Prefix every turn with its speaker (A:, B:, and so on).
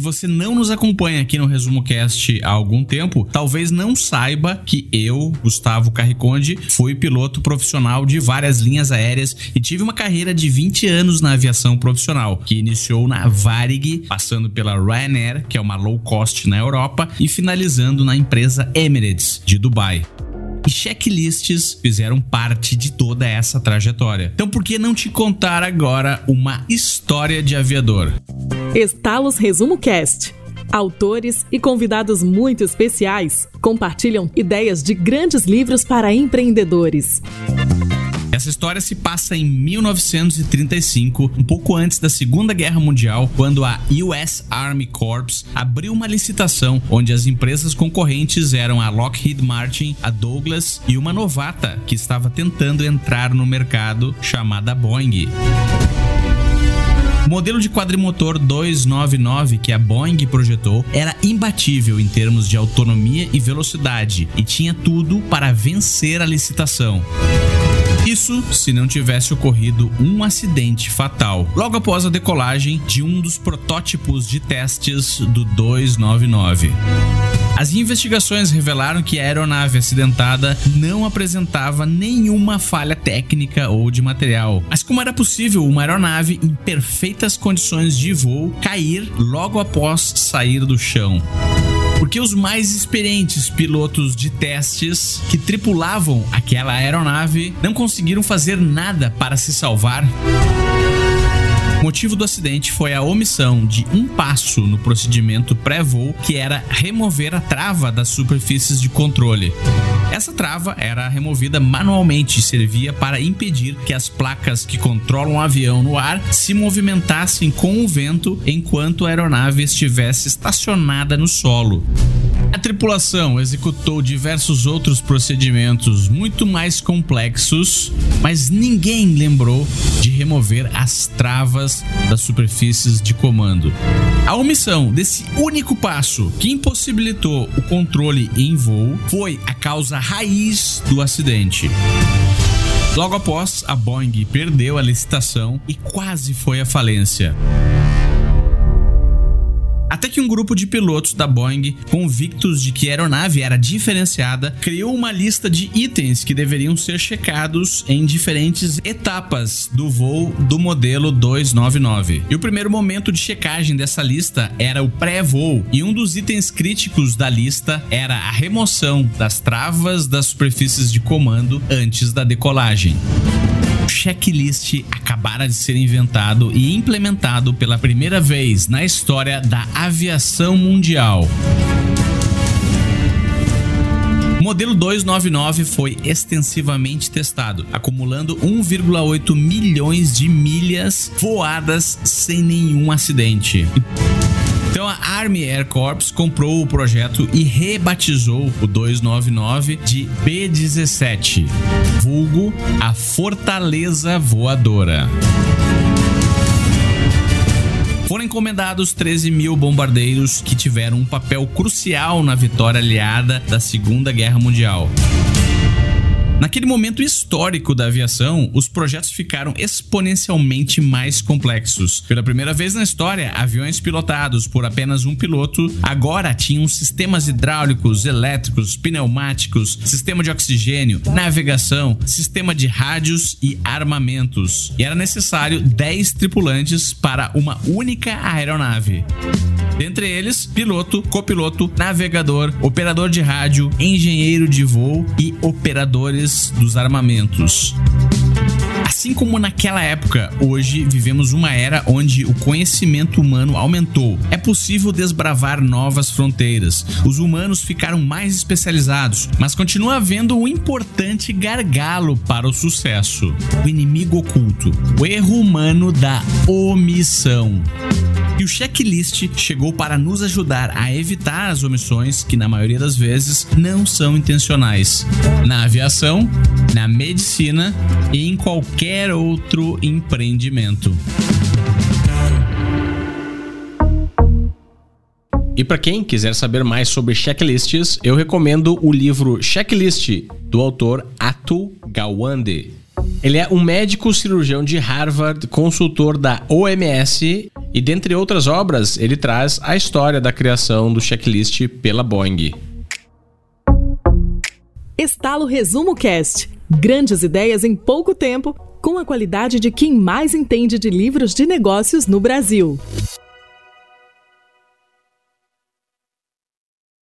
A: Se você não nos acompanha aqui no Resumo Cast há algum tempo, talvez não saiba que eu, Gustavo Carriconde, fui piloto profissional de várias linhas aéreas e tive uma carreira de 20 anos na aviação profissional, que iniciou na Varig, passando pela Ryanair, que é uma low cost na Europa, e finalizando na empresa Emirates de Dubai e checklists fizeram parte de toda essa trajetória. Então, por que não te contar agora uma história de aviador?
B: Estalos Resumo Cast. Autores e convidados muito especiais compartilham ideias de grandes livros para empreendedores.
A: Essa história se passa em 1935, um pouco antes da Segunda Guerra Mundial, quando a US Army Corps abriu uma licitação onde as empresas concorrentes eram a Lockheed Martin, a Douglas e uma novata que estava tentando entrar no mercado chamada Boeing. Modelo de quadrimotor 299 que a Boeing projetou era imbatível em termos de autonomia e velocidade e tinha tudo para vencer a licitação. Isso se não tivesse ocorrido um acidente fatal logo após a decolagem de um dos protótipos de testes do 299. As investigações revelaram que a aeronave acidentada não apresentava nenhuma falha técnica ou de material. Mas como era possível uma aeronave em perfeitas condições de voo cair logo após sair do chão? porque os mais experientes pilotos de testes que tripulavam aquela aeronave não conseguiram fazer nada para se salvar. O motivo do acidente foi a omissão de um passo no procedimento pré-voo, que era remover a trava das superfícies de controle. Essa trava era removida manualmente e servia para impedir que as placas que controlam o avião no ar se movimentassem com o vento enquanto a aeronave estivesse estacionada no solo. A tripulação executou diversos outros procedimentos muito mais complexos, mas ninguém lembrou de remover as travas das superfícies de comando. A omissão desse único passo que impossibilitou o controle em voo foi a causa raiz do acidente. Logo após, a Boeing perdeu a licitação e quase foi à falência. Até que um grupo de pilotos da Boeing, convictos de que a aeronave era diferenciada, criou uma lista de itens que deveriam ser checados em diferentes etapas do voo do modelo 299. E o primeiro momento de checagem dessa lista era o pré-voo, e um dos itens críticos da lista era a remoção das travas das superfícies de comando antes da decolagem checklist acabara de ser inventado e implementado pela primeira vez na história da aviação mundial. O modelo 299 foi extensivamente testado, acumulando 1,8 milhões de milhas voadas sem nenhum acidente. Então a Army Air Corps comprou o projeto e rebatizou o 299 de B-17, vulgo a Fortaleza Voadora. Foram encomendados 13 mil bombardeiros que tiveram um papel crucial na vitória aliada da Segunda Guerra Mundial. Naquele momento histórico da aviação, os projetos ficaram exponencialmente mais complexos. Pela primeira vez na história, aviões pilotados por apenas um piloto agora tinham sistemas hidráulicos, elétricos, pneumáticos, sistema de oxigênio, navegação, sistema de rádios e armamentos. E era necessário 10 tripulantes para uma única aeronave. Dentre eles, piloto, copiloto, navegador, operador de rádio, engenheiro de voo e operadores dos armamentos. Assim como naquela época, hoje vivemos uma era onde o conhecimento humano aumentou. É possível desbravar novas fronteiras. Os humanos ficaram mais especializados, mas continua havendo um importante gargalo para o sucesso: o inimigo oculto, o erro humano da omissão. E o checklist chegou para nos ajudar a evitar as omissões que, na maioria das vezes, não são intencionais. Na aviação, na medicina e em qualquer outro empreendimento. E para quem quiser saber mais sobre checklists, eu recomendo o livro Checklist do autor Atul Gawande. Ele é um médico cirurgião de Harvard, consultor da OMS E dentre outras obras, ele traz a história da criação do checklist pela Boeing.
B: Estalo Resumo Cast. Grandes ideias em pouco tempo, com a qualidade de quem mais entende de livros de negócios no Brasil.